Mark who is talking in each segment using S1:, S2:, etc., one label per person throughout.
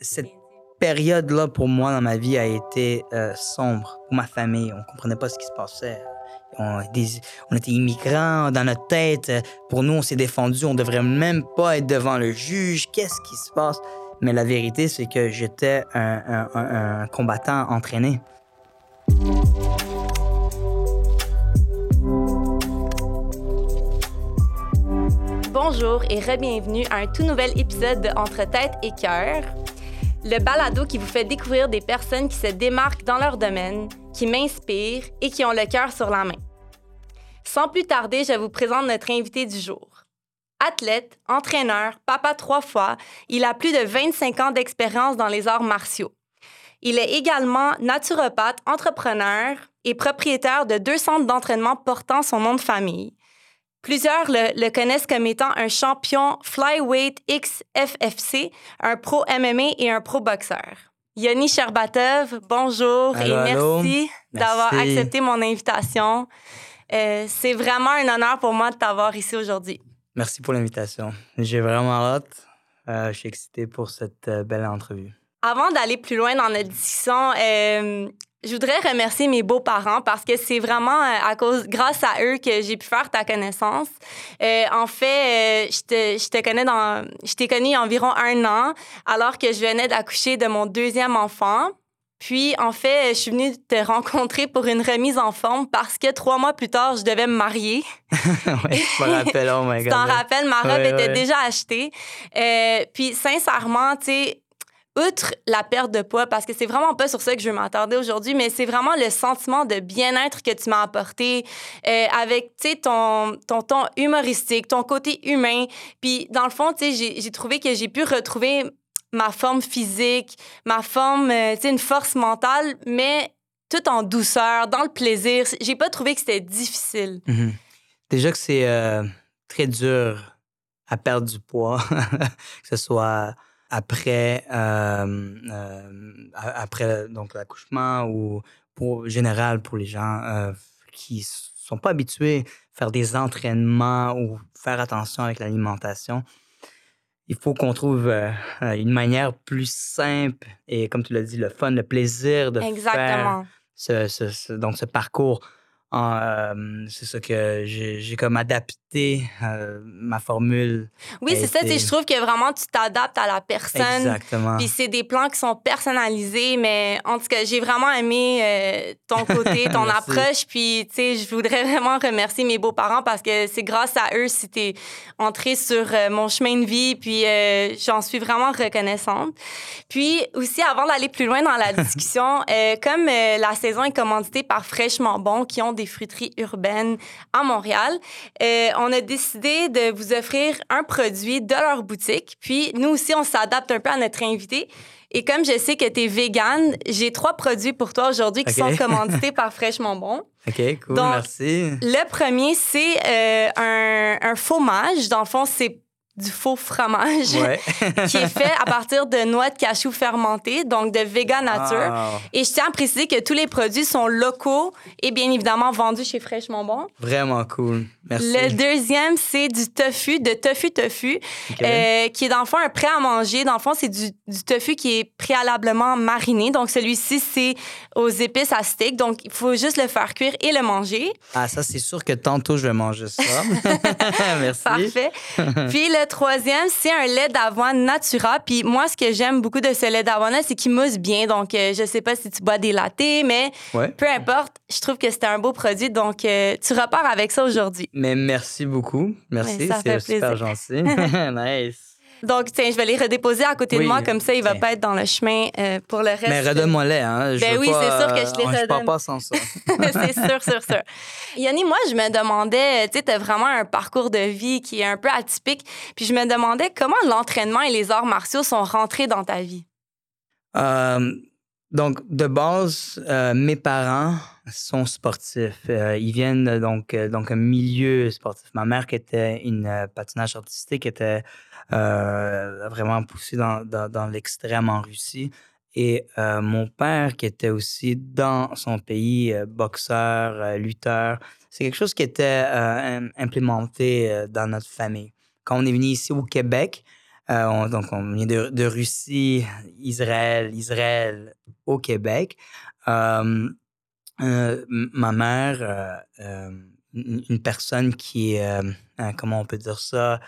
S1: cette période-là, pour moi, dans ma vie, a été euh, sombre. Pour ma famille, on comprenait pas ce qui se passait. On, était immigrants dans notre tête. Pour nous, on s'est défendu. On devrait même pas être devant le juge. Qu'est-ce qui se passe? Mais la vérité, c'est que j'étais un, combattant entraîné.
S2: Bonjour et re-bienvenue à un tout nouvel épisode de Entre tête et cœur, le balado qui vous fait découvrir des personnes qui se démarquent dans leur domaine, qui m'inspirent et qui ont le cœur sur la main. Sans plus tarder, je vous présente notre invité du jour. Athlète, entraîneur, papa trois fois, il a plus de 25 ans d'expérience dans les arts martiaux. Il est également naturopathe, entrepreneur et propriétaire de deux centres d'entraînement portant son nom de famille. Plusieurs le, connaissent comme étant un champion Flyweight XFFC, un pro MMA et un pro boxeur. Yoni Sherbatov, bonjour et merci, d'avoir accepté mon invitation. Euh, c'est vraiment un honneur pour moi de t'avoir ici aujourd'hui.
S1: Merci pour l'invitation. J'ai vraiment hâte. Euh, je suis excité pour cette euh, belle entrevue.
S2: Avant d'aller plus loin dans notre discussion, je voudrais remercier mes beaux-parents parce que c'est vraiment euh, à cause, grâce à eux que j'ai pu faire ta connaissance. Euh, en fait, euh, je, te, je te connais dans, je t'ai connu environ un an alors que je venais d'accoucher de mon deuxième enfant. Puis, en fait, je suis venue te rencontrer pour une remise en forme parce que trois mois plus tard, je devais me marier.
S1: je me rappelle, oh my God.
S2: Tu t'en rappelles, ma robe était déjà achetée. puis, sincèrement, tu sais, outre la perte de poids, parce que c'est vraiment pas sur ça que je veux m'attarder aujourd'hui, mais c'est vraiment le sentiment de bien-être que tu m'as apporté euh, avec, ton, ton humoristique, ton côté humain. Puis, dans le fond, j'ai trouvé que j'ai pu retrouver ma forme physique, ma forme, euh, une force mentale, mais tout en douceur, dans le plaisir. J'ai pas trouvé que c'était difficile.
S1: Mm-hmm. Déjà que c'est euh, très dur à perdre du poids, que ce soit après, euh, euh, après donc l'accouchement ou pour général pour les gens euh, qui sont pas habitués à faire des entraînements ou faire attention avec l'alimentation. Il faut qu'on trouve une manière plus simple et, comme tu l'as dit, le fun, le plaisir de faire ce, ce, donc ce parcours euh, c'est ça que j'ai comme adapté euh, ma formule.
S2: Oui, c'est ça. Je trouve que vraiment, tu t'adaptes à la personne. Exactement. Puis c'est des plans qui sont personnalisés, mais en tout cas, j'ai vraiment aimé euh, ton côté, ton approche. Puis, tu sais, je voudrais vraiment remercier mes beaux-parents parce que c'est grâce à eux si tu es entré sur mon chemin de vie. Puis, j'en suis vraiment reconnaissante. Puis, aussi, avant d'aller plus loin dans la discussion, comme la saison est commanditée par Fraîchement Bon, qui ont des fruiteries urbaines à Montréal. Euh, on a décidé de vous offrir un produit de leur boutique. Puis nous aussi, on s'adapte un peu à notre invité. Et comme je sais que tu es vegan, j'ai trois produits pour toi aujourd'hui qui sont commandités par Fraîchement Bon.
S1: OK, cool, merci.
S2: Le premier, c'est euh, un, un fromage. Dans le fond, c'est du faux fromage qui est fait à partir de noix de cachou fermentées, donc de vegan nature. Ah. Et je tiens à préciser que tous les produits sont locaux et bien évidemment vendus chez Fraîchement Bon.
S1: Vraiment cool. Merci.
S2: Le deuxième, c'est du tofu, de tofu tofu, euh, qui est dans le fond un prêt à manger. Dans le fond, c'est du, du, tofu qui est préalablement mariné. Donc celui-ci, c'est aux épices à steak. Donc il faut juste le faire cuire et le manger.
S1: Ah, ça, c'est sûr que tantôt, je vais manger ça. Merci.
S2: Parfait. Puis le troisième, c'est un lait d'avoine Natura. Puis moi, ce que j'aime beaucoup de ce lait d'avoine-là, c'est qu'il mousse bien. Donc, euh, je sais pas si tu bois des latés, mais peu importe, je trouve que c'était un beau produit. Donc, euh, tu repars avec ça aujourd'hui.
S1: Mais merci beaucoup. Merci, c'est super gentil. nice.
S2: Donc, tiens, je vais les redéposer à côté de moi, comme ça, il va pas être dans le chemin euh, pour le reste.
S1: Mais redonne-moi-les, hein.
S2: ben oui, c'est sûr que je les redonne.
S1: Je pars pas sans ça.
S2: c'est sûr, sûr, sûr. Yanni, moi, je me demandais, tu sais, as vraiment un parcours de vie qui est un peu atypique. Puis je me demandais comment l'entraînement et les arts martiaux sont rentrés dans ta vie?
S1: Euh, donc, de base, euh, mes parents sont sportifs. Euh, ils viennent donc, euh, donc un milieu sportif. Ma mère, qui était une patinage artistique, était vraiment poussée dans, dans, l'extrême en Russie. Et mon père, qui était aussi dans son pays, boxeur, lutteur, c'est quelque chose qui était implémenté dans notre famille. Quand on est venu ici au Québec, Euh, donc, on vient de, de, Russie, Israël, Israël au Québec. Euh, euh, ma mère, une, personne qui comment on peut dire ça,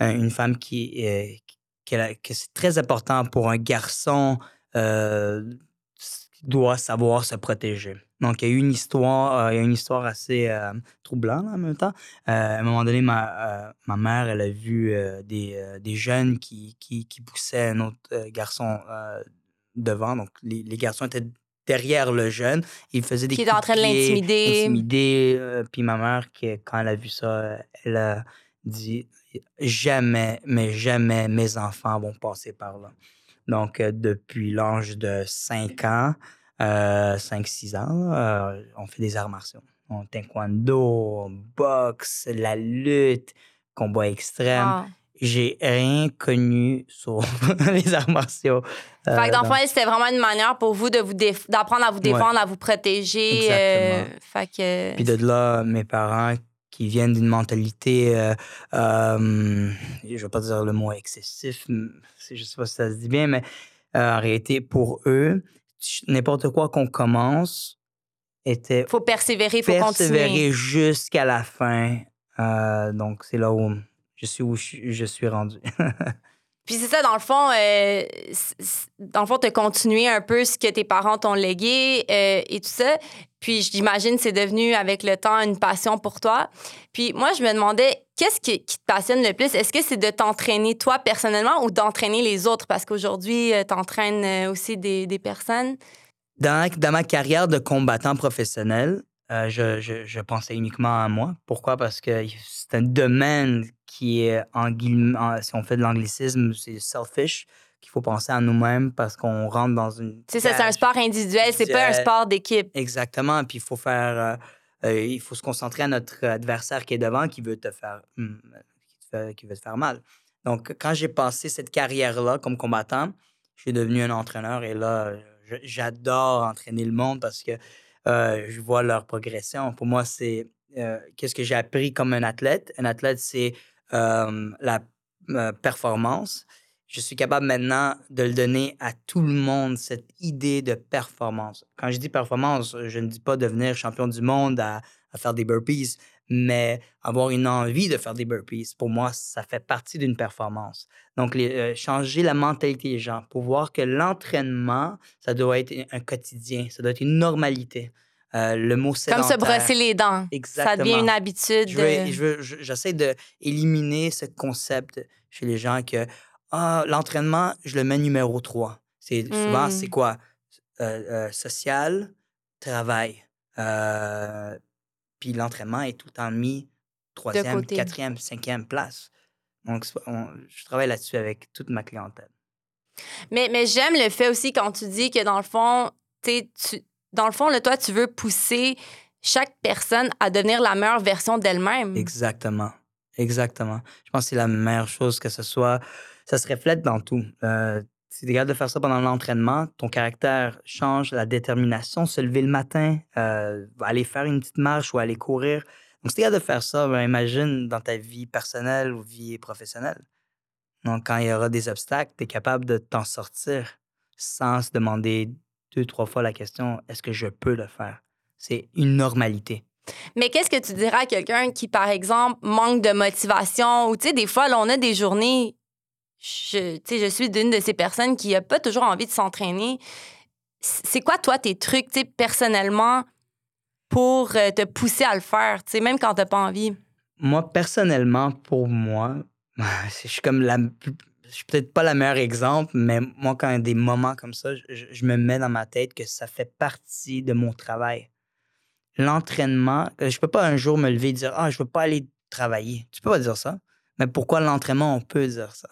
S1: une femme qui, que c'est très important pour un garçon doit savoir se protéger. Donc, il y a eu une histoire, euh, il y a une histoire assez euh, troublante en même temps. Euh, à un moment donné, ma, ma mère, elle a vu des, des, jeunes qui, qui, qui, poussaient un autre garçon devant. Donc, les, les, garçons étaient derrière le jeune. Ils faisaient des
S2: Qui était en train de l'intimider.
S1: Intimider. puis ma mère, qui, quand elle a vu ça, elle a dit jamais, mais jamais mes enfants vont passer par là. Donc, depuis l'âge de 5 ans, 5-6 ans, on fait des arts martiaux. On taekwondo, boxe, la lutte, combat extrême. J'ai rien connu sur les arts martiaux.
S2: fait que dans le fond, c'était vraiment une manière pour vous d'apprendre à vous défendre, à vous protéger.
S1: fait que... Puis de là, mes parents qui viennent d'une mentalité, euh, euh, je ne vais pas dire le mot excessif, je ne sais pas si ça se dit bien, mais euh, en réalité, pour eux, n'importe quoi qu'on commence était.
S2: faut persévérer, il faut persévérer
S1: jusqu'à la fin. donc, c'est là où je suis où je suis rendu.
S2: Puis c'est ça, dans le fond, euh, dans le fond, tu as continué un peu ce que tes parents t'ont légué euh, et tout ça. Puis j'imagine c'est devenu avec le temps une passion pour toi. Puis moi, je me demandais, qu'est-ce qui, te passionne le plus? Est-ce que c'est de t'entraîner toi personnellement ou d'entraîner les autres? Parce qu'aujourd'hui, euh, tu entraînes aussi des, des personnes.
S1: Dans, dans, ma carrière de combattant professionnel, je, je, pensais uniquement à moi. Pourquoi? Parce que c'est un domaine qui est, en, si on fait de l'anglicisme, c'est selfish, qu'il faut penser à nous-mêmes parce qu'on rentre dans une.
S2: C'est ça, c'est un sport individuel, c'est pas un sport d'équipe.
S1: Exactement. Puis il faut faire. Euh, euh, il faut se concentrer à notre adversaire qui est devant, qui veut te faire, hmm, qui, veut te faire mal. Donc, quand j'ai passé cette carrière-là comme combattant, je suis devenu un entraîneur et là, j'adore entraîner le monde parce que euh, je vois leur progression. Pour moi, c'est qu'est-ce que j'ai appris comme un athlète? Un athlète, c'est la performance, je suis capable maintenant de le donner à tout le monde, cette idée de performance. Quand je dis performance, je ne dis pas devenir champion du monde à, faire des burpees, mais avoir une envie de faire des burpees. Pour moi, ça fait partie d'une performance. Donc, changer la mentalité des gens pour voir que l'entraînement, ça doit être un quotidien, ça doit être une normalité. Euh, le mot sédentaire.
S2: Comme se brosser les dents. Exactement. Ça devient une habitude.
S1: J'essaie d'éliminer ce concept chez les gens que ah, l'entraînement, je le mets numéro 3. C'est, Souvent, c'est hmm. quoi? Euh, euh, social, travail. puis l'entraînement est tout le temps mis troisième, quatrième, cinquième place. Donc, je travaille là-dessus avec toute ma clientèle.
S2: Mais, mais j'aime le fait aussi quand tu dis que dans le fond, tu dans le fond, là, toi, tu veux pousser chaque personne à devenir la meilleure version d'elle-même.
S1: Exactement. Exactement. Je pense que c'est la meilleure chose que ce soit. Ça se reflète dans tout. Euh, si tu de faire ça pendant l'entraînement, ton caractère change, la détermination, se lever le matin, euh, aller faire une petite marche ou aller courir. Donc, si tu de faire ça, ben, imagine dans ta vie personnelle ou vie professionnelle. Donc, quand il y aura des obstacles, tu es capable de t'en sortir sans se demander deux, trois fois la question est-ce que je peux le faire? C'est une normalité.
S2: Mais qu'est-ce que tu dirais à quelqu'un qui, par exemple, manque de motivation ou, tu sais, des fois, là, on a des journées. Je, je suis d'une de ces personnes qui n'a pas toujours envie de s'entraîner. C'est quoi, toi, tes trucs, tu sais, personnellement, pour euh, te pousser à le faire, tu sais, même quand tu n'as pas envie?
S1: Moi, personnellement, pour moi, je suis comme la suis peut-être pas le meilleur exemple, mais moi, quand il y a des moments comme ça, je, me mets dans ma tête que ça fait partie de mon travail. L'entraînement, euh, je peux pas un jour me lever et dire Ah, je veux pas aller travailler. Tu peux pas dire ça. Mais pourquoi l'entraînement, on peut dire ça?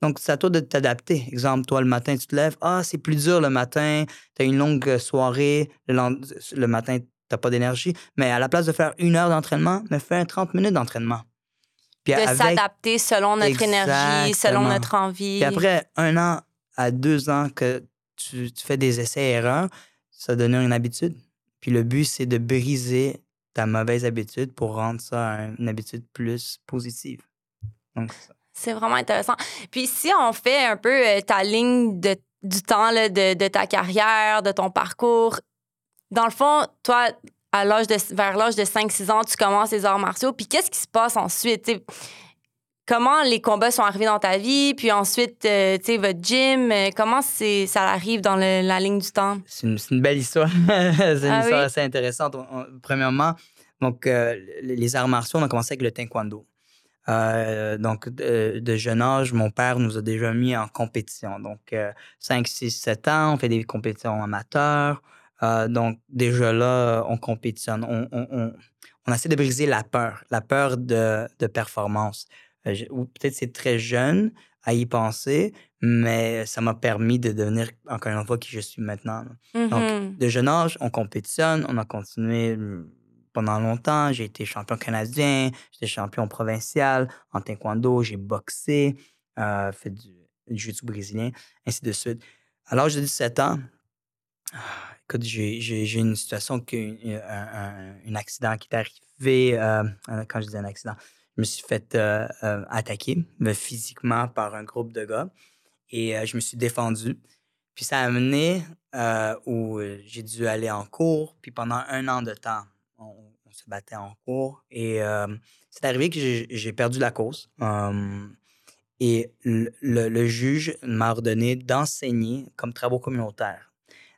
S1: Donc, c'est à toi de t'adapter. Exemple, toi, le matin, tu te lèves. Ah, c'est plus dur le matin. Tu as une longue euh, soirée. Le, le matin, tu n'as pas d'énergie. Mais à la place de faire une heure d'entraînement, mais fais 30 minutes d'entraînement
S2: de s'adapter selon notre énergie, selon notre envie.
S1: Puis après un an à deux ans que tu, fais des essais-erreurs, ça donne une habitude. Puis le but, c'est de briser ta mauvaise habitude pour rendre ça une habitude plus positive. Donc,
S2: C'est vraiment intéressant. Puis si on fait un peu euh, ta ligne de, du temps là, de, de ta carrière, de ton parcours, dans le fond, toi, à l'âge de, vers l'âge de 5-6 ans, tu commences les arts martiaux. Puis qu'est-ce qui se passe ensuite? T'sais, comment les combats sont arrivés dans ta vie? Puis ensuite, euh, tu sais, votre gym, euh, comment c'est, ça arrive dans le- la ligne du temps?
S1: C'est une, belle histoire. c'est une
S2: Ah
S1: histoire
S2: oui?
S1: assez intéressante. On- on- premièrement, donc, euh, les les arts martiaux, on a commencé avec le taekwondo. Euh, donc, de, de jeune âge, mon père nous a déjà mis en compétition. Donc, euh, 5, 6, 7 ans, on fait des compétitions amateurs. Euh, donc, déjà là, on compétitionne. On, on, on, on essaie de briser la peur, la peur de, de performance. Euh, ou peut-être c'est très jeune à y penser, mais ça m'a permis de devenir, encore une fois, qui je suis maintenant. Donc,
S2: Mhm.
S1: de jeune âge, on compétitionne, on a continué euh, pendant longtemps. J'ai été champion canadien, j'étais champion provincial en taekwondo, j'ai boxé, euh, fait du, du jiu-jitsu brésilien, ainsi de suite. À l'âge de 17 ans, ah, écoute, j'ai une situation, un, accident qui est arrivé, euh, euh, quand je dis un accident, je me suis fait euh, attaquer physiquement par un groupe de gars et je me suis défendu. Puis ça a amené où j'ai dû aller en cours. Puis pendant un an de temps, on, se battait en cours. Et c'est arrivé que j'ai perdu la cause. Et le- le juge m'a ordonné d'enseigner comme travaux communautaires.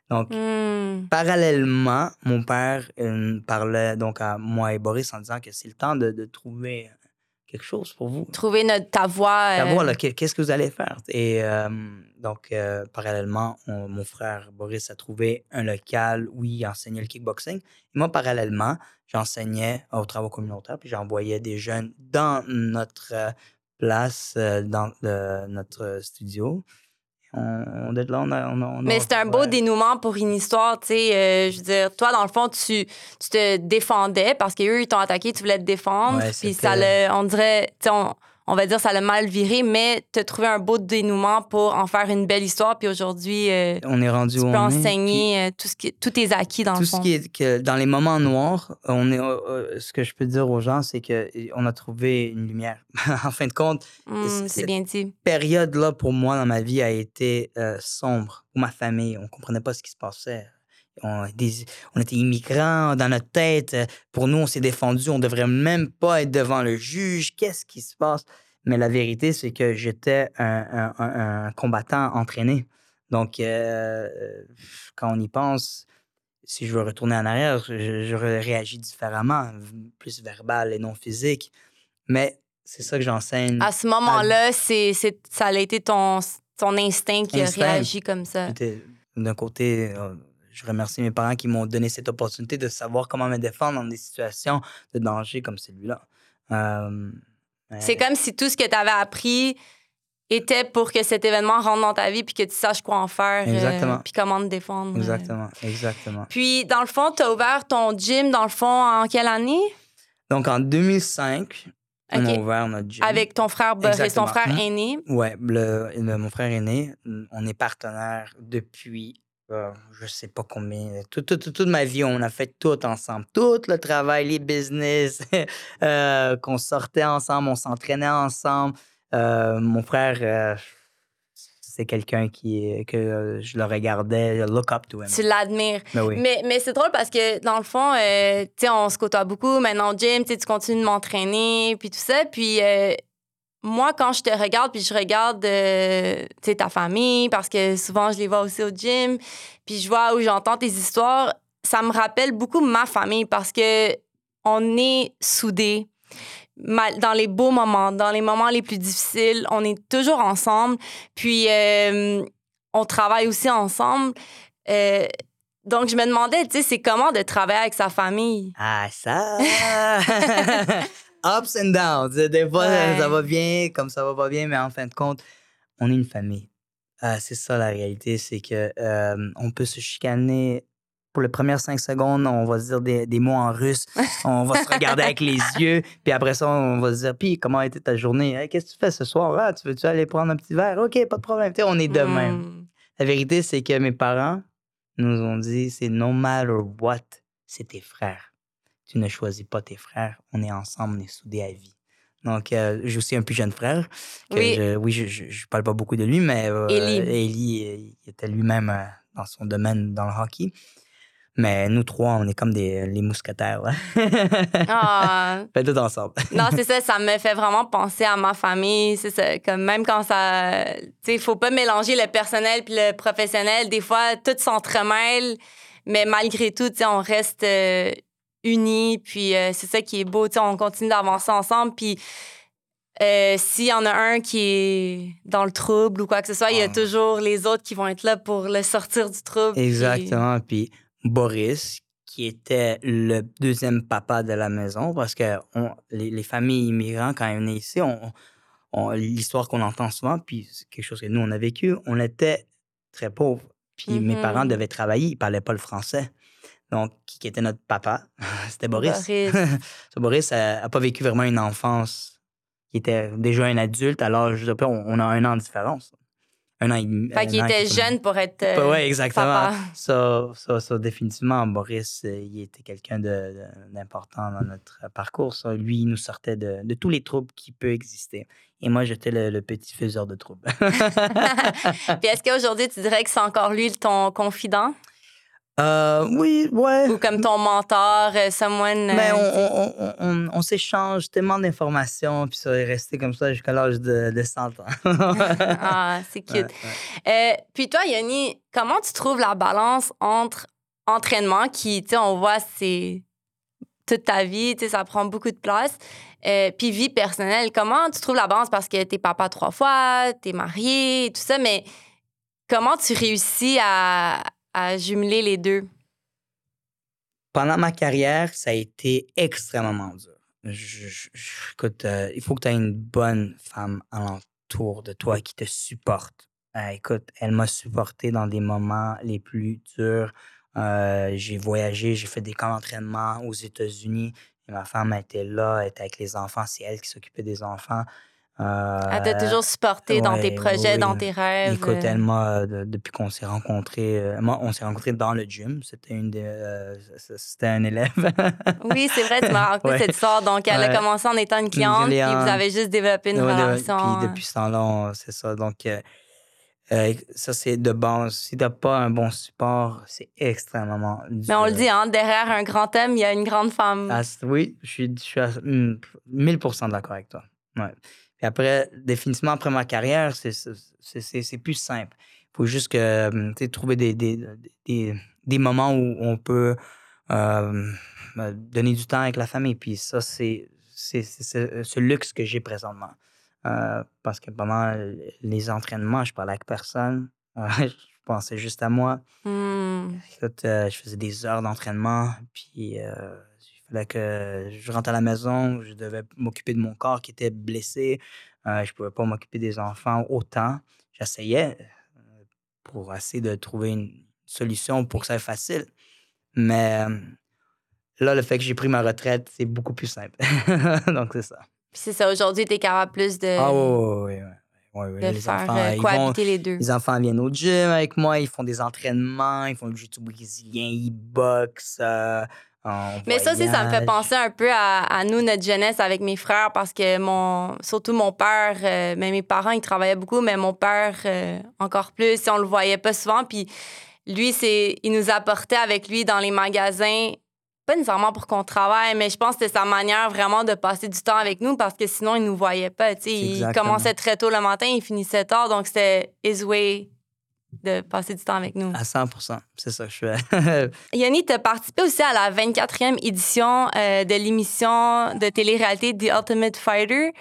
S1: Donc,
S2: Hmm.
S1: parallèlement, mon père euh, parlait donc à moi et Boris en disant que c'est le temps de, de trouver quelque chose pour vous.
S2: Trouver notre, ta voix. Euh,
S1: voilà, qu'est- qu'est-ce que vous allez faire? Et euh, donc, euh, parallèlement, on- mon frère Boris a trouvé un local où il enseignait le kickboxing. Et moi, parallèlement, j'enseignais aux travaux communautaires, puis j'envoyais des jeunes dans notre euh, place, euh, dans notre studio. On, on, de là, on a- on
S2: Mais c'est un beau
S1: ouais.
S2: dénouement pour une histoire, tu sais. euh, je veux dire, toi, dans le fond, tu, tu te défendais parce qu'eux, ils t'ont attaqué, tu voulais te défendre.
S1: Ouais,
S2: puis ça l'a, on dirait, tu sais, on, va dire, ça l'a mal viré, mais tu as trouvé un beau dénouement pour en faire une belle histoire. Puis aujourd'hui, euh,
S1: On est rendu
S2: tu
S1: où
S2: peux
S1: on est, puis-
S2: enseigner euh, tout ce qui, tous tes acquis, dans
S1: tout
S2: le
S1: ce
S2: fond.
S1: qui est que dans les moments noirs, on est, euh, ce que je peux dire aux gens, c'est que on a trouvé une lumière. en fin de compte,
S2: Hmm,
S1: c'est-
S2: bien dit.
S1: période-là, pour moi, dans ma vie, a été euh, sombre. Pour ma famille, on comprenait pas ce qui se passait. On, des- on était immigrants dans notre tête. Euh, Pour nous, on s'est défendu. On devrait même pas être devant le juge. Qu'est-ce qui se passe? Mais la vérité, c'est que j'étais un, un- un- un combattant entraîné. Donc, euh, quand on y pense, si je veux retourner en arrière, je- j'aurais réagi différemment, plus verbal et non physique. Mais c'est ça que j'enseigne.
S2: À ce moment-là, c'est, c'est, ça a été ton, ton instinct qui
S1: Instinct.
S2: a réagi comme ça.
S1: D'un côté, euh, je remercie mes parents qui m'ont donné cette opportunité de savoir comment me défendre dans des situations de danger comme celui-là. Euh,
S2: C'est comme si tout ce que tu avais appris était pour que cet événement rentre dans ta vie puis que tu saches quoi en faire. euh,
S1: Exactement.
S2: puis comment te défendre. euh.
S1: Exactement, exactement.
S2: Puis, dans le fond, tu as ouvert ton gym, dans le fond, en quelle année?
S1: Donc, en 2005, on a ouvert notre gym.
S2: Avec ton frère Boris,
S1: Exactement.
S2: ton frère
S1: Mhm.
S2: aîné.
S1: Le, le- mon frère aîné, on est partenaire depuis euh, je sais pas combien. Tout- tout- tout- toute ma vie, on a fait tout ensemble. Tout le travail, les business, euh, qu'on sortait ensemble, on s'entraînait ensemble. Euh, mon frère, euh, c'est quelqu'un qui que je le regardais, I look up to him.
S2: Tu l'admires.
S1: Ben oui.
S2: Mais, mais c'est drôle parce que, dans le fond, euh, on se côtoie beaucoup. Maintenant, au gym, tu continues de m'entraîner, puis tout ça. Puis euh, moi, quand je te regarde, puis je regarde, euh, ta famille, parce que souvent, je les vois aussi au gym, puis je vois où j'entends tes histoires, ça me rappelle beaucoup ma famille parce que on est soudés. Dans les beaux moments, dans les moments les plus difficiles, on est toujours ensemble. Puis, euh, on travaille aussi ensemble. Euh, donc, je me demandais, tu sais, c'est comment de travailler avec sa famille?
S1: Ah, ça! Ups and downs. Des fois,
S2: Ouais.
S1: ça va bien, comme ça va pas bien, mais en fin de compte, on est une famille. Ah, c'est ça la réalité, c'est que euh, on peut se chicaner pour les premières cinq secondes, on va se dire des, des mots en russe, on va se regarder avec les yeux, puis après ça, on va se dire, puis comment a été ta journée? Hey, Qu'est-ce que tu fais ce soir? Ah, tu veux-tu aller prendre un petit verre? OK, pas de problème. On est de même.
S2: Hmm.
S1: La vérité, c'est que mes parents nous ont dit c'est no matter what, c'est tes frères. Tu ne choisis pas tes frères. On est ensemble, on est soudés à vie. Donc, euh, j'ai aussi un plus jeune frère. que
S2: Oui.
S1: je- oui, je, je parle pas beaucoup de lui, mais euh, euh, il était lui-même euh, dans son domaine dans le hockey. Mais nous trois, on est comme des, les mousquetaires.
S2: Ah,
S1: Fait tout ensemble.
S2: non, c'est ça, ça me fait vraiment penser à ma famille. C'est ça, comme même quand ça. Tu sais, il faut pas mélanger le personnel puis le professionnel. Des fois, tout s'entremêle, mais malgré tout, tu sais, on reste euh, unis. Puis euh, c'est ça qui est beau, on continue d'avancer ensemble. Puis euh, s'il y en a un qui est dans le trouble ou quoi que ce soit, il y a
S1: Ah.
S2: toujours les autres qui vont être là pour le sortir du trouble.
S1: Exactement. Puis Boris, qui était le deuxième papa de la maison, parce que on- les, les familles immigrantes, quand ils venaient ici, on, on- l'histoire qu'on entend souvent, puis c'est quelque chose que nous, on a vécu, on était très pauvres. Puis mes
S2: Mhm.
S1: parents devaient travailler, ils parlaient pas le français. Donc, qui qui était notre papa? C'était Boris.
S2: Boris.
S1: Boris n'a pas vécu vraiment une enfance. Il était déjà un adulte, alors je sais pas, on, on a un an de différence. Un an et demi.
S2: Fait qu'il était jeune pour être. Euh,
S1: ouais, exactement. Ça, définitivement, Boris, euh, il était quelqu'un d'important dans notre parcours. Lui, il nous sortait de, de tous les troubles qui peuvent exister. Et moi, j'étais le, le petit faiseur de troubles.
S2: Puis est-ce qu'aujourd'hui, tu dirais que c'est encore lui ton confident?
S1: Euh, oui, ouais.
S2: ou comme ton mentor, euh, someone.
S1: Mais
S2: euh,
S1: on, on, on, on, on s'échange tellement d'informations, puis ça est resté comme ça jusqu'à l'âge de, de 100 ans.
S2: Ah, c'est cute.
S1: Ouais, ouais.
S2: Euh, puis toi, Yanni, comment tu trouves la balance entre entraînement, qui, tu sais, on voit, c'est toute ta vie, tu sais, ça prend beaucoup de place, euh, puis vie personnelle. Comment tu trouves la balance? Parce que t'es papa trois fois, t'es marié, tout ça, mais comment tu réussis à, à jumeler les deux?
S1: Pendant ma carrière, ça a été extrêmement dur. Je- écoute, euh, il faut que tu aies une bonne femme alentour de toi qui te supporte. Euh, écoute, elle m'a supporté dans des moments les plus durs. Euh, j'ai voyagé, j'ai fait des camps d'entraînement aux États-Unis. Et ma femme était là, elle était avec les enfants. C'est elle qui s'occupait des enfants. Euh,
S2: Elle t'a toujours supporté dans tes projets,
S1: oui.
S2: dans tes rêves?
S1: Écoute, elle m'a, de- depuis qu'on s'est rencontrés, euh, moi, on s'est rencontrés dans le gym. C'était une des, euh, c'était un élève.
S2: Oui, c'est vrai, tu m'as raconté
S1: Ouais.
S2: cette histoire. Donc, elle a
S1: Ouais.
S2: commencé en étant une cliente, puis vous avez juste développé une relation.
S1: Puis depuis ce temps-là, c'est ça. Donc, euh, ça, c'est de base. Si t'as pas un bon support, c'est extrêmement dur.
S2: Mais on le dit, hein, derrière un grand homme, il y a une grande femme.
S1: Ah, oui, je suis, je suis à mm, 1000 d'accord avec toi. Ouais. Après, définitivement, après ma carrière, c'est, plus simple. Il faut juste que, hum, trouver des, des, des, des moments où on peut euh, euh, donner du temps avec la famille. Puis ça, c'est, c'est ce- luxe que j'ai présentement. Euh, parce que pendant les entraînements, je parlais avec personne. Euh, je pensais juste à moi.
S2: Hmm.
S1: Écoute, euh, je faisais des heures d'entraînement, puis euh, fallait que je rentre à la maison, je devais m'occuper de mon corps qui était blessé. Euh, je pouvais pas m'occuper des enfants autant. J'essayais euh, pour essayer de trouver une solution pour que ça soit facile. Mais euh, là, le fait que j'ai pris ma retraite, c'est beaucoup plus simple. Donc, c'est ça.
S2: Puis c'est ça, aujourd'hui, tu es capable plus de,
S1: Ah, oui, oui, oui.
S2: De
S1: les
S2: faire
S1: enfants,
S2: euh,
S1: ils vont,
S2: cohabiter les deux.
S1: les enfants viennent au gym avec moi, ils font des entraînements, ils font du jiu-jitsu brésilien, ils boxent. euh,
S2: Mais ça aussi, ça me fait penser un peu à, à nous, notre jeunesse avec mes frères, parce que mon, surtout mon père, euh, mais mes parents, ils travaillaient beaucoup, mais mon père euh, encore plus, on le voyait pas souvent. Puis lui, c'est, il nous apportait avec lui dans les magasins, pas nécessairement pour qu'on travaille, mais je pense que c'était sa manière vraiment de passer du temps avec nous, parce que sinon, il nous voyait pas. Il commençait très tôt le matin, il finissait tard, donc c'était his way de passer du temps avec nous.
S1: À 100 c'est ça que je fais.
S2: Yanni, tu as participé aussi à la 24e édition euh, de l'émission de télé-réalité The Ultimate Fighter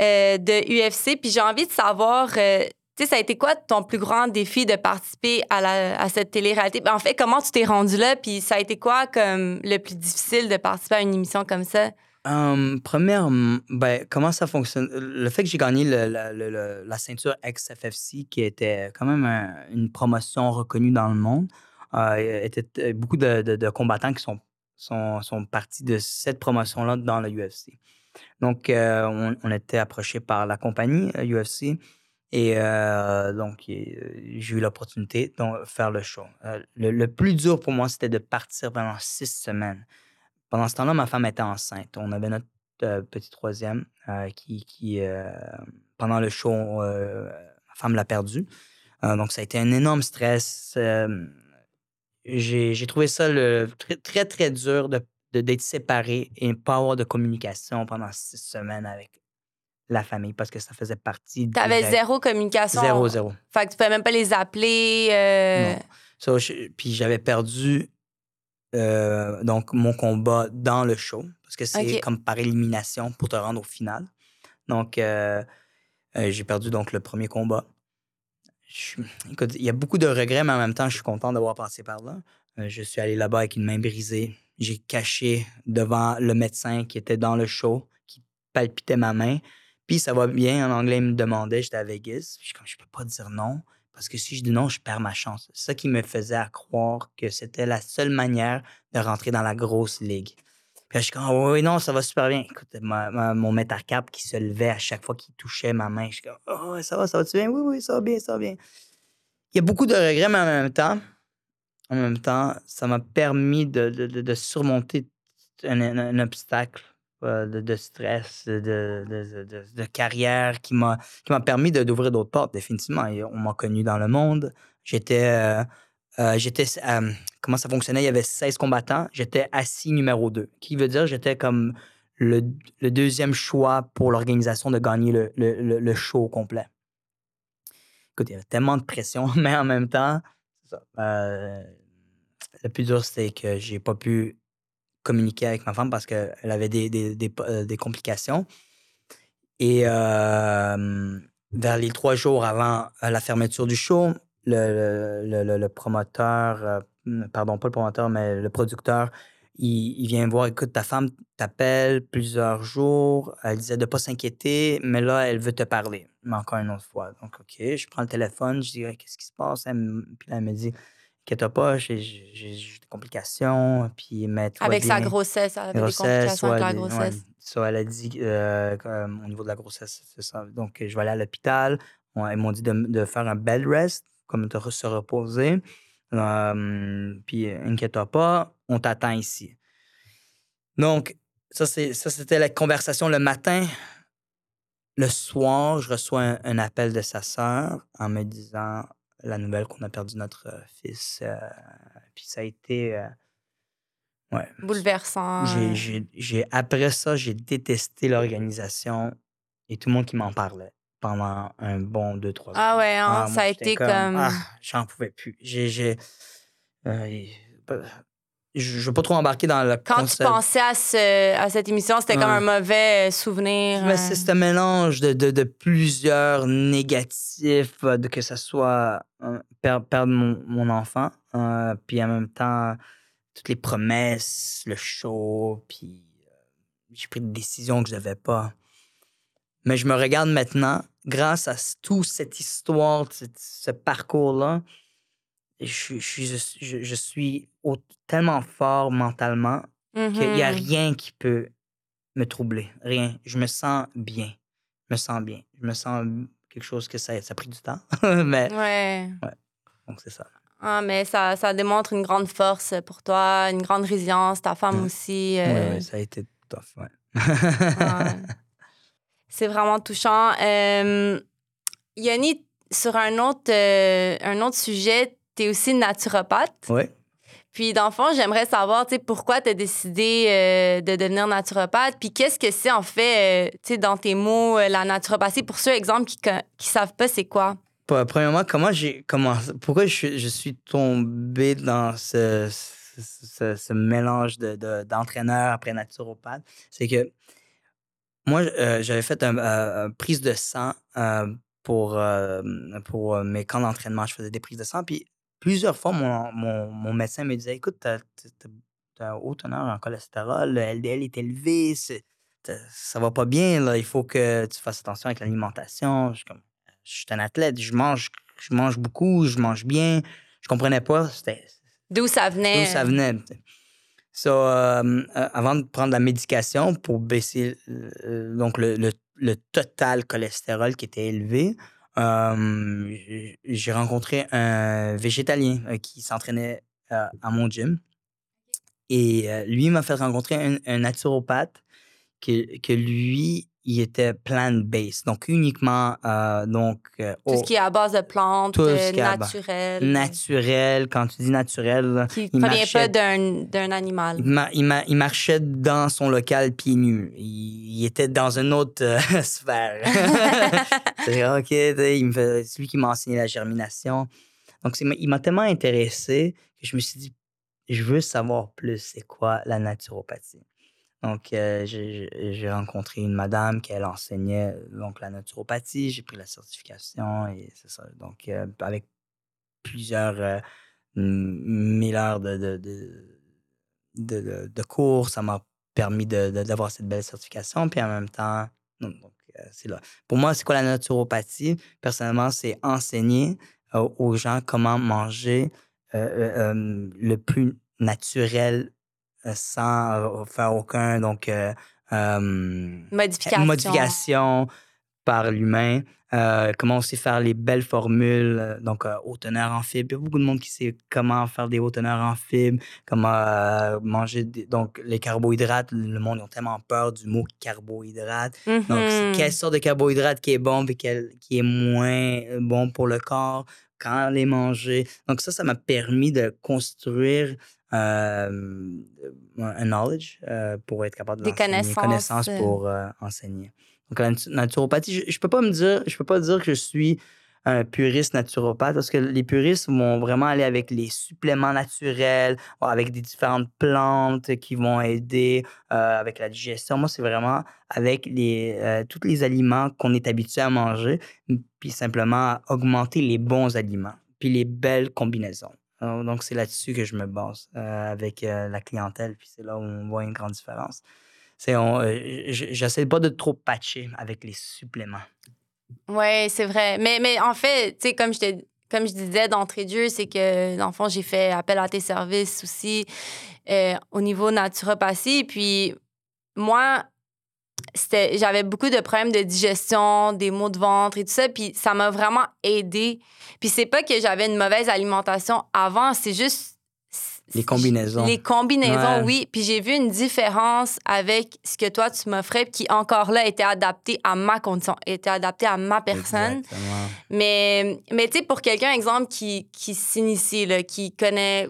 S2: euh, de UFC. Puis j'ai envie de savoir, euh, tu sais, ça a été quoi ton plus grand défi de participer à, la, à cette télé-réalité? Ben, en fait, comment tu t'es rendu là? Puis ça a été quoi comme le plus difficile de participer à une émission comme ça?
S1: Première, hum, ben, comment ça fonctionne? Le fait que j'ai gagné la ceinture ex-FFC, qui était quand même un- une promotion reconnue dans le monde, euh, était euh, beaucoup de, combattants qui sont, sont, sont partis de cette promotion-là dans le UFC. Donc, euh, on, était approché par la compagnie euh, UFC et euh, donc euh, j'ai eu l'opportunité de faire le show. Euh, le plus dur pour moi, c'était de partir pendant six semaines. Pendant ce temps-là, ma femme était enceinte. On avait notre petit troisième qui, qui pendant le show, ma femme l'a perdu. donc, ça a été un énorme stress. j'ai trouvé ça le, très, très, très dur de d'être séparé et pas avoir de communication pendant six semaines avec la famille parce que ça faisait partie
S2: de. T'avais zéro communication?
S1: Zéro, zéro.
S2: Fait que tu pouvais même pas les appeler. Euh...
S1: Non. puis j'avais perdu euh, donc mon combat dans le show parce que c'est comme par élimination pour te rendre au final. Donc euh, euh, j'ai perdu donc le premier combat. écoute, il y a beaucoup de regrets, mais en même temps, je suis content d'avoir passé par là. je suis allé là-bas avec une main brisée j'ai caché devant le médecin qui était dans le show, qui palpitait ma main. Puis ça va bien, en anglais, il me demandait, j'étais à Vegas. je suis comme, je peux pas dire non, parce que si je dis non, je perds ma chance. C'est ça qui me faisait croire que c'était la seule manière de rentrer dans la grosse ligue. Puis je suis comme, oh, oui, non, ça va super bien. Écoute, mon métacap qui se levait à chaque fois qu'il touchait ma main, je suis comme, oh, ça va, ça va-tu bien? Oui, oui, ça va bien, ça va bien. Il y a beaucoup de regrets, mais en même temps, en même temps, ça m'a permis de, surmonter un, obstacle euh, de, stress, de, carrière qui m'a permis d'ouvrir d'autres portes, définitivement. on m'a connu dans le monde. J'étais. Euh, euh, comment ça fonctionnait? Il y avait 16 combattants. J'étais assis numéro 2, qui veut dire j'étais comme le, deuxième choix pour l'organisation de gagner le, le, le, show complet. Écoute, il y avait tellement de pression, mais en même temps, le plus dur, c'était que j'ai pas pu communiquer avec ma femme parce qu'elle avait des, des, des, euh, complications. Et vers les trois jours avant euh, la fermeture du show, le, le, le, promoteur, euh, pardon, pas le promoteur, mais le producteur, il, vient voir, écoute, ta femme t'appelle plusieurs jours, elle disait de pas s'inquiéter, mais là, elle veut te parler, mais encore une autre fois. Donc, OK, je prends le téléphone, je dis, qu'est-ce qui se passe? puis là, elle me dit, inquiète pas, j'ai des complications. Puis, mais
S2: avec sa grossesse, elle avait des complications avec la grossesse?
S1: ça, elle a dit euh, au niveau de la grossesse, c'est ça. Donc, je vais aller à l'hôpital. ils m'ont dit de, de, faire un bed rest, comme de se reposer. puis, inquiète pas, on t'attend ici. Donc, ça, c'était la conversation le matin. Le soir, je reçois un appel de sa sœur en me disant la nouvelle qu'on a perdu notre euh, fils. Euh, puis ça a été. Euh, ouais.
S2: Bouleversant.
S1: J'ai, après ça, j'ai détesté l'organisation et tout le monde qui m'en parlait pendant un bon deux, trois ans.
S2: Ah ouais, hein, ah, ça a été comme. Ah,
S1: j'en pouvais plus. J'ai. Je ne veux pas trop embarquer dans le
S2: Quand tu pensais à, ce, à cette émission, c'était comme un mauvais souvenir.
S1: Mais c'est ce mélange de, de, de plusieurs négatifs, de que ce soit perdre, mon, mon, enfant, euh, puis en même temps, toutes les promesses, le show, puis euh, j'ai pris des décisions que je n'avais pas. Mais je me regarde maintenant, grâce à toute cette histoire, ce, parcours-là, je, je, je, suis tellement fort mentalement qu'il n'y a mm-hmm. rien qui peut me troubler. Rien. Je me sens bien. Je me sens bien. Je me sens quelque chose que ça, ça a pris du temps. mais,
S2: ouais.
S1: ouais. Donc, c'est ça.
S2: Ah, mais ça, ça démontre une grande force pour toi, une grande résilience, ta femme aussi.
S1: Euh... Oui, ça a été tough, ouais.
S2: C'est vraiment touchant. Euh, Yanni, sur un autre, euh, un autre sujet, tu es aussi naturopathe.
S1: Oui.
S2: Puis, dans le fond, j'aimerais savoir, pourquoi tu as décidé euh, de devenir naturopathe, puis qu'est-ce que c'est, en fait, euh, dans tes mots, euh, la naturopathie? Pour ceux, exemple, qui ne savent pas c'est quoi.
S1: Premièrement, comment j'ai commencé, pourquoi je, je, suis tombé dans ce, mélange d'entraîneur de, après naturopathe, c'est que moi, j'avais fait une un prise de sang pour, pour mes camps d'entraînement. Je faisais des prises de sang, puis plusieurs fois, mon, mon, mon médecin me disait Écoute, tu as, un haut teneur en cholestérol, le LDL est élevé, ça va pas bien, là, il faut que tu fasses attention avec l'alimentation. Je, je suis un athlète, je mange, je mange beaucoup, je mange bien. Je comprenais pas.
S2: D'où ça venait?
S1: D'où ça venait. So, euh, euh, avant de prendre la médication pour baisser euh, donc le, le, le, total cholestérol qui était élevé, j'ai rencontré un végétalien qui s'entraînait à mon gym. Et lui m'a fait rencontrer un, naturopathe que, que lui, il était plant-based, donc uniquement euh, donc euh,
S2: Tout ce qui est à base de plantes, euh, naturelles.
S1: naturel. Quand tu dis naturel,
S2: Qui ne provient pas d'un d'un animal.
S1: il, ma- il ma- il marchait dans son local pieds nus. Il, il était dans une autre euh, sphère. C'est OK, il me fait- c'est lui qui m'a enseigné la germination. Donc, il m'a tellement intéressé que je me suis dit, je veux savoir plus c'est quoi la naturopathie. Donc, euh, j'ai rencontré une madame qui, enseignait donc, la naturopathie. J'ai pris la certification et c'est ça. Donc, euh, avec plusieurs euh, heures de, de, de, de, cours, ça m'a permis de- d'avoir cette belle certification. Puis en même temps, donc, euh, là. Pour moi, c'est quoi la naturopathie? Personnellement, c'est enseigner euh, aux gens comment manger euh, euh, euh, le plus naturel euh, sans euh, faire aucun donc euh, euh,
S2: Modification.
S1: modification par l'humain. Euh, comment aussi faire les belles formules, euh, donc euh, haute teneur en fibres. Il y a beaucoup de monde qui sait comment faire des hautes teneurs en fibres, comment euh, manger des- donc les carbohydrates. Le monde ont tellement peur du mot carbohydrate. Donc, c'est
S2: Mhm.
S1: quelle sorte de carbohydrate qui est bon et qui est moins euh, bon pour le corps, quand les manger. Donc, ça, ça m'a permis de construire euh, un knowledge euh, pour être capable de
S2: Des connaissances,
S1: connaissances
S2: euh.
S1: pour euh, enseigner. Donc, la natu- naturopathie, je, je peux pas me dire, je peux pas dire que je suis un puriste naturopathe parce que les puristes vont vraiment aller avec les suppléments naturels, avec des différentes plantes qui vont aider euh, avec la digestion. Moi, c'est vraiment avec les, euh, tous les aliments qu'on est habitué à manger, puis simplement augmenter les bons aliments, puis les belles combinaisons. Euh, Donc, c'est là-dessus que je me base euh, avec euh, la clientèle, puis c'est là où on voit une grande différence. C'est, on, j'essaie pas de trop patcher avec les suppléments.
S2: Oui, c'est vrai. Mais, mais en fait, tu sais, comme je te- comme je disais d'entrée de jeu, c'est que, dans le fond, j'ai fait appel à tes services aussi au niveau naturopathie. Puis, moi, j'avais beaucoup de problèmes de digestion, des maux de ventre et tout ça. Puis, ça m'a vraiment aidé. Puis, c'est pas que j'avais une mauvaise alimentation avant, c'est juste.
S1: Les combinaisons.
S2: Les combinaisons,
S1: Ouais.
S2: oui. Puis j'ai vu une différence avec ce que toi, tu m'offrais, qui encore là était adapté à ma condition, était adapté à ma personne.
S1: Exactement.
S2: Mais, mais tu sais, pour quelqu'un, exemple, qui, qui s'initie, qui connaît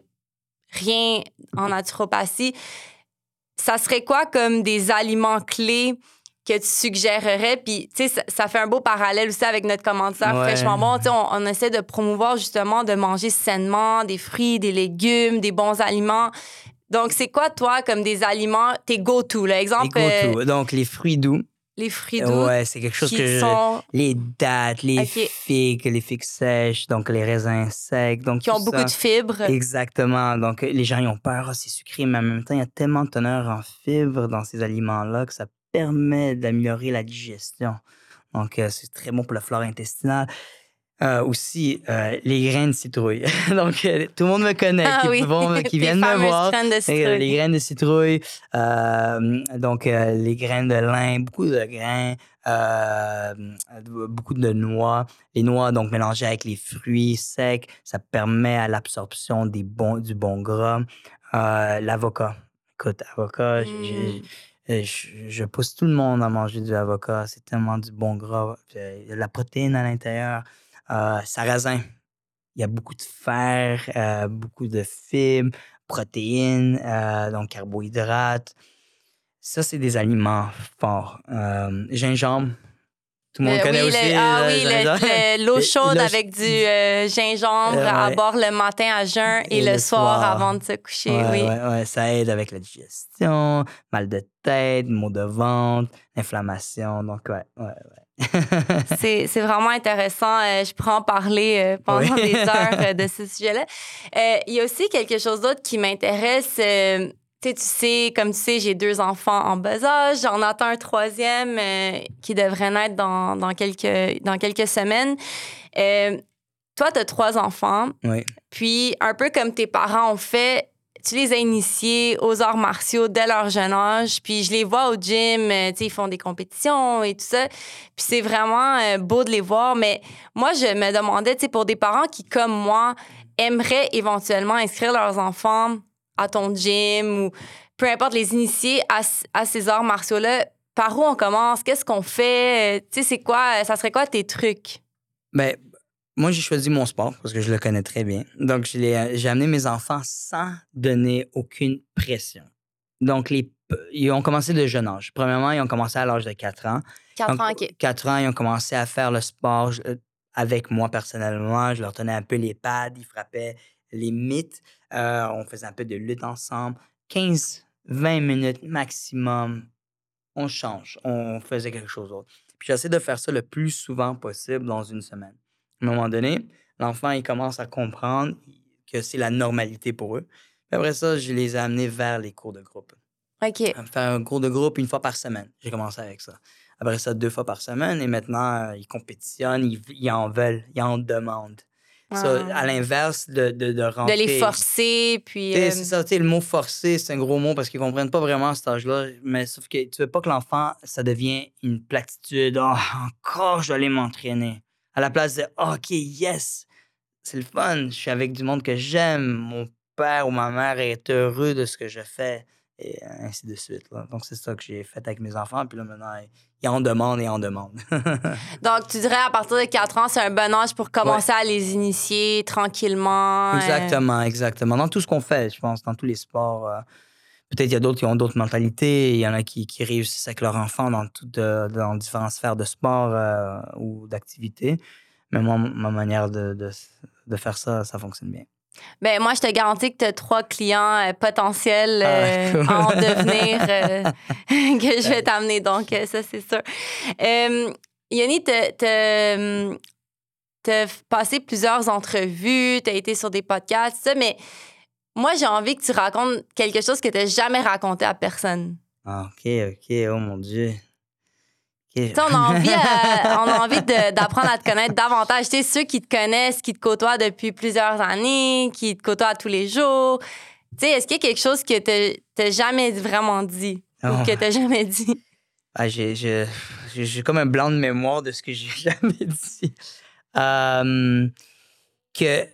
S2: rien en naturopathie, ça serait quoi comme des aliments clés que tu suggérerais? Puis, tu sais, ça, ça fait un beau parallèle aussi avec notre commanditaire
S1: Ouais.
S2: fraîchement bon. Tu sais, on, on essaie de promouvoir justement de manger sainement, des fruits, des légumes, des bons aliments. Donc, c'est quoi, toi, comme des aliments, tes go-to? là? Exemple, euh,
S1: go-to. Donc, les fruits doux.
S2: Les doux
S1: Ouais, c'est quelque chose
S2: qui
S1: que je-
S2: sont
S1: Les dattes, les figues, les figues sèches, donc les raisins secs. Donc
S2: qui ont beaucoup de fibres.
S1: Exactement. Donc, les gens, ils ont peur, Ah, c'est sucré, mais en même temps, il y a tellement de teneur en fibres dans ces aliments-là que ça permet d'améliorer la digestion. Donc, euh, c'est très bon pour la flore intestinale. Euh, aussi, euh, les graines de citrouille. Donc, euh, tout le monde me connaît,
S2: Ah
S1: qui,
S2: oui,
S1: vont- qui viennent me voir.
S2: graines de.
S1: Les graines de citrouille, donc les graines de lin, beaucoup de grains, beaucoup de noix. Les noix, donc mélangées avec les fruits secs, ça permet à l'absorption des bons, du bon gras. L'avocat. Écoute, avocat, j'ai-
S2: Mm.
S1: je, je pousse tout le monde à manger du avocat. C'est tellement du bon gras. Il y a de la protéine à l'intérieur. Euh, sarrasin. Il y a beaucoup de fer, euh, beaucoup de fibres, protéines, euh, donc carbohydrates. Ça, c'est des aliments forts. Euh, gingembre. Tout le monde connaît
S2: oui,
S1: aussi.
S2: le- ah oui, le- l'eau
S1: Le-
S2: chaude avec du euh, gingembre
S1: Euh,
S2: à boire le matin à jeun et, le, soir, avant de se coucher.
S1: Ouais,
S2: oui.
S1: ouais, ça aide avec la digestion, mal de tête, maux de ventre, inflammation. Donc, ouais, ouais, ouais.
S2: C'est vraiment intéressant. Euh, je pourrais en parler euh, pendant
S1: Oui.
S2: des heures euh, de ce sujet-là. Il y a aussi quelque chose d'autre qui m'intéresse. Tu sais, tu sais, comme tu sais, j'ai deux enfants en bas âge. J'en attends un troisième euh, qui devrait naître dans, dans, quelques, dans quelques semaines. Euh, toi, tu as trois enfants.
S1: oui.
S2: Puis, un peu comme tes parents ont fait, tu les as initiés aux arts martiaux dès leur jeune âge. Puis, je les vois au gym, euh, tu sais, ils font des compétitions et tout ça. Puis, c'est vraiment euh, beau de les voir. Mais moi, je me demandais, tu sais, pour des parents qui, comme moi, aimeraient éventuellement inscrire leurs enfants à ton gym ou peu importe, les initier à, ces arts martiaux-là, par où on commence? Qu'est-ce qu'on fait? Tu sais, c'est quoi? Ça serait quoi tes trucs?
S1: Ben, moi, j'ai choisi mon sport parce que je le connais très bien. Donc, j'ai amené mes enfants sans donner aucune pression. Donc, les, ils ont commencé de jeune âge. Premièrement, ils ont commencé à l'âge de 4 ans.
S2: 4 ans, OK.
S1: 4 ans, ils ont commencé à faire le sport euh, avec moi personnellement. Je leur tenais un peu les pads, ils frappaient les mythes. Euh, on faisait un peu de lutte ensemble. 15, 20 minutes maximum, on change, on faisait quelque chose d'autre. Puis j'essaie de faire ça le plus souvent possible dans une semaine. À un moment donné, l'enfant, il commence à comprendre que c'est la normalité pour eux. Puis après ça, je les ai amenés vers les cours de groupe.
S2: OK.
S1: Faire un cours de groupe une fois par semaine. J'ai commencé avec ça. Après ça, deux fois par semaine. Et maintenant, ils compétitionnent, ils en veulent, ils en demandent à l'inverse de, de, de, rentrer.
S2: De les forcer, puis.
S1: C'est ça, le mot forcer, c'est un gros mot parce qu'ils comprennent pas vraiment cet âge-là. Mais sauf que tu veux pas que l'enfant, ça devienne une platitude. Oh, encore, je dois aller m'entraîner. À la place de, OK, yes, c'est le fun. Je suis avec du monde que j'aime. Mon père ou ma mère est heureux de ce que je fais et ainsi de suite. Donc, c'est ça que j'ai fait avec mes enfants. Puis là, maintenant, ils en demandent et en demandent.
S2: Donc, tu dirais à partir de 4 ans, c'est un bon âge pour commencer à les initier tranquillement.
S1: Euh. Exactement, exactement. Dans tout ce qu'on fait, je pense, dans tous les sports. Euh, peut-être il y a d'autres qui ont d'autres mentalités. Il y en a qui, qui réussissent avec leur enfant dans, dans différentes sphères de sport euh, ou d'activité. Mais moi, ma manière de, de, de faire ça, ça fonctionne bien.
S2: Ben, moi, je te garantis que tu as trois clients euh, potentiels ah, en devenir euh, que je vais t'amener. Donc, ça, c'est sûr. Yanni, tu as passé plusieurs entrevues, tu as été sur des podcasts, ça, mais moi, j'ai envie que tu racontes quelque chose que tu n'as jamais raconté à personne.
S1: Ah, OK, OK. Oh mon Dieu.
S2: On a envie, euh, on a envie d'apprendre à te connaître davantage. sais, ceux qui te connaissent, qui te côtoient depuis plusieurs années, qui te côtoient tous les jours. Est-ce qu'il y a quelque chose que tu n'as jamais vraiment dit ou oh. que tu n'as jamais dit?
S1: Ah, j'ai comme un blanc de mémoire de ce que j'ai jamais dit. Euh, que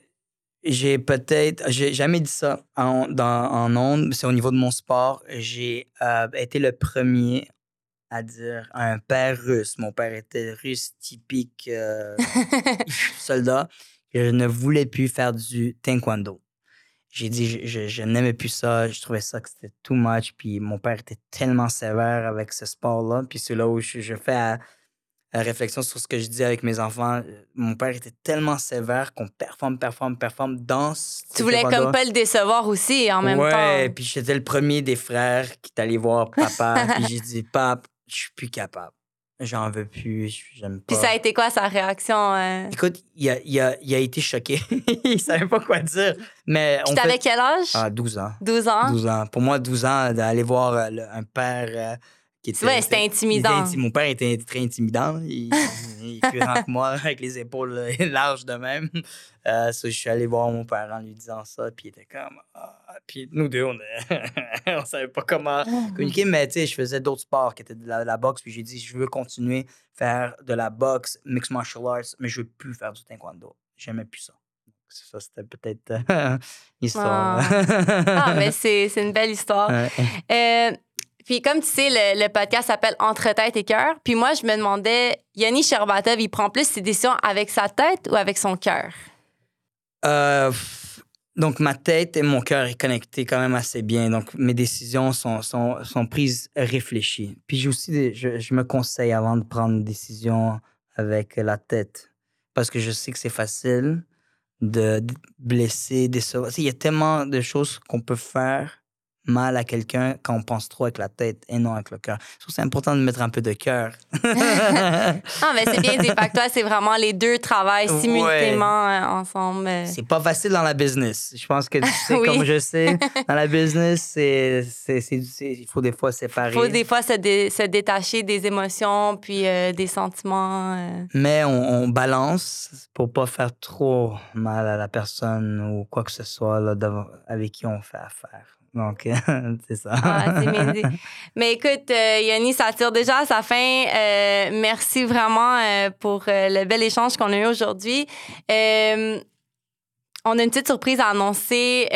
S1: j'ai peut-être, j'ai jamais dit ça en, dans, en ondes, c'est au niveau de mon sport. J'ai euh, été le premier à dire un père russe. Mon père était russe typique euh, soldat. Je ne voulais plus faire du taekwondo. J'ai dit, je, je, n'aimais plus ça. Je trouvais ça que c'était too much. Puis mon père était tellement sévère avec ce sport-là. Puis c'est là où je, fais la, réflexion sur ce que je dis avec mes enfants. Mon père était tellement sévère qu'on performe, performe, performe dans
S2: Tu voulais comme pas le décevoir aussi en même temps.
S1: Ouais, puis j'étais le premier des frères qui est allé voir papa. puis j'ai dit, papa, je suis plus capable. J'en veux plus, j'aime pas.
S2: Puis ça a été quoi sa réaction? Euh?
S1: Écoute, il a, il, a, il a, été choqué. il savait pas quoi dire. Mais
S2: Puis t'avais quel âge?
S1: Ah, 12 ans.
S2: 12 ans?
S1: 12 ans. Pour moi, 12 ans, d'aller voir euh, un père euh,
S2: ouais, c'était intimidant.
S1: mon père était très intimidant. Il, il plus grand que moi, avec les épaules larges de même. Euh, je suis allé voir mon père en lui disant ça, puis il était comme. Ah. Puis nous deux, on ne savait pas comment ah. communiquer, mais tu sais, je faisais d'autres sports qui étaient de la, boxe, puis j'ai dit, je veux continuer à faire de la boxe, mixed martial arts, mais je veux plus faire du taekwondo. J'aimais plus ça. Ça, c'était peut-être l'histoire.
S2: Ah. ah. mais c'est une belle histoire. Euh, puis comme tu sais, le, podcast s'appelle Entre tête et cœur. Puis moi, je me demandais, Yanni Sherbatov, il prend plus ses décisions avec sa tête ou avec son cœur?
S1: Euh, donc, ma tête et mon cœur est connecté quand même assez bien. Donc, mes décisions sont, sont, sont prises réfléchies. Puis, aussi, je, je, me conseille avant de prendre une décision avec la tête. Parce que je sais que c'est facile de blesser, décevoir. Il y a tellement de choses qu'on peut faire mal à quelqu'un quand on pense trop avec la tête et non avec le cœur. Je trouve que c'est important de mettre un peu de cœur.
S2: ah, mais c'est bien dit. Fait toi, c'est vraiment les deux travaillent simultanément euh, ensemble.
S1: C'est pas facile dans la business. Je pense que tu sais, comme je sais, dans la business, il faut des fois séparer. Il
S2: faut des fois se, se détacher des émotions puis euh, des sentiments. Euh.
S1: Mais on, balance pour pas faire trop mal à la personne ou quoi que ce soit là, avec qui on fait affaire. Donc, c'est ça.
S2: Ah, Mais écoute, euh, Yanni, ça tire déjà à sa fin. Euh, merci vraiment euh, pour le bel échange qu'on a eu aujourd'hui. on a une petite surprise à annoncer.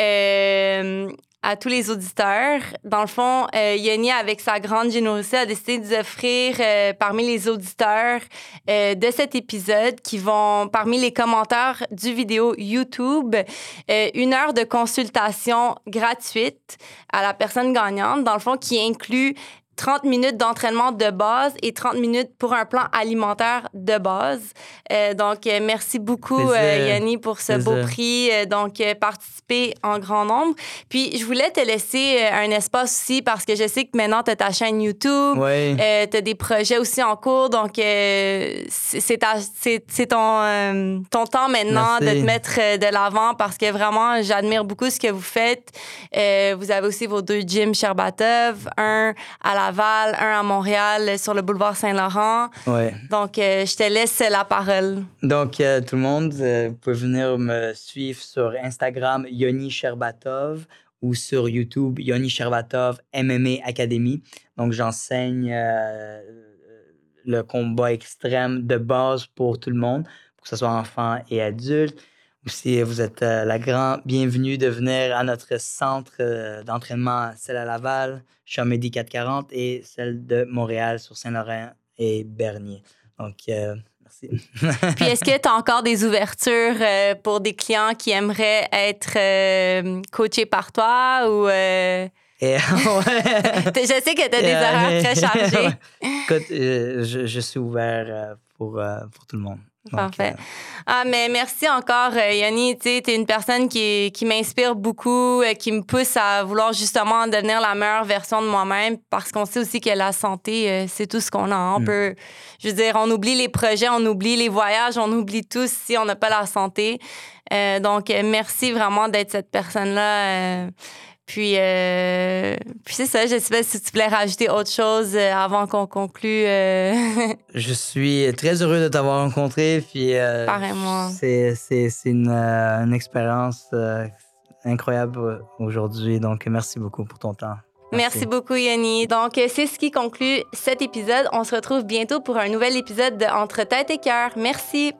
S2: À tous les auditeurs. Dans le fond, euh, avec sa grande générosité, a décidé d'offrir euh, parmi les auditeurs euh, de cet épisode, qui vont, parmi les commentaires du vidéo YouTube, euh, une heure de consultation gratuite à la personne gagnante, dans le fond, qui inclut 30 minutes d'entraînement de base et 30 minutes pour un plan alimentaire de base. Euh, donc, euh, merci beaucoup, euh. Yanni, pour ce beau prix. Donc, participer en grand nombre. Puis, je voulais te laisser un espace aussi parce que je sais que maintenant, tu as ta chaîne YouTube.
S1: Oui.
S2: Euh, tu as des projets aussi en cours, donc c'est ton, ton temps maintenant
S1: Merci.
S2: de te mettre de l'avant parce que vraiment, j'admire beaucoup ce que vous faites. Vous avez aussi vos deux gyms Sherbatov, un à Laval, un à Montréal euh, sur le boulevard Saint-Laurent.
S1: Ouais.
S2: Donc, euh, je te laisse la parole.
S1: Donc, euh, tout le monde, vous pouvez venir me suivre sur Instagram, Yoni Sherbatov, ou sur YouTube, Yoni Sherbatov MMA Academy. Donc, j'enseigne le combat extrême de base pour tout le monde, pour que ce soit enfants et adultes. Aussi, vous êtes euh, la grande bienvenue de venir à notre centre euh, d'entraînement, celle à Laval, Chamédie 440, et celle de Montréal sur Saint-Laurent et Bernier. Donc, euh, merci.
S2: Puis, est-ce que tu as encore des ouvertures pour des clients qui aimeraient être coachés par toi ou.
S1: Et, ouais.
S2: je sais que tu as des horaires très chargés.
S1: Écoute, je, je suis ouvert pour, pour tout le monde.
S2: Parfait. Ah, mais merci encore, euh, Yanni. Tu es une personne qui, qui m'inspire beaucoup, euh, qui me pousse à vouloir justement devenir la meilleure version de moi-même parce qu'on sait aussi que la santé, euh, c'est tout ce qu'on a. On
S1: Mm.
S2: peut, je veux dire, on oublie les projets, on oublie les voyages, on oublie tout si on n'a pas la santé. Euh, donc, merci vraiment d'être cette personne-là. euh, puis, euh, puis c'est ça. Je sais pas si tu voulais rajouter autre chose euh, avant qu'on conclue. euh,
S1: je suis très heureux de t'avoir rencontré. Puis, euh. C'est, c'est, c'est une, une expérience incroyable aujourd'hui. Donc, merci beaucoup pour ton temps.
S2: Merci beaucoup, Yanni. Donc, c'est ce qui conclut cet épisode. On se retrouve bientôt pour un nouvel épisode de Entre tête et cœur. Merci.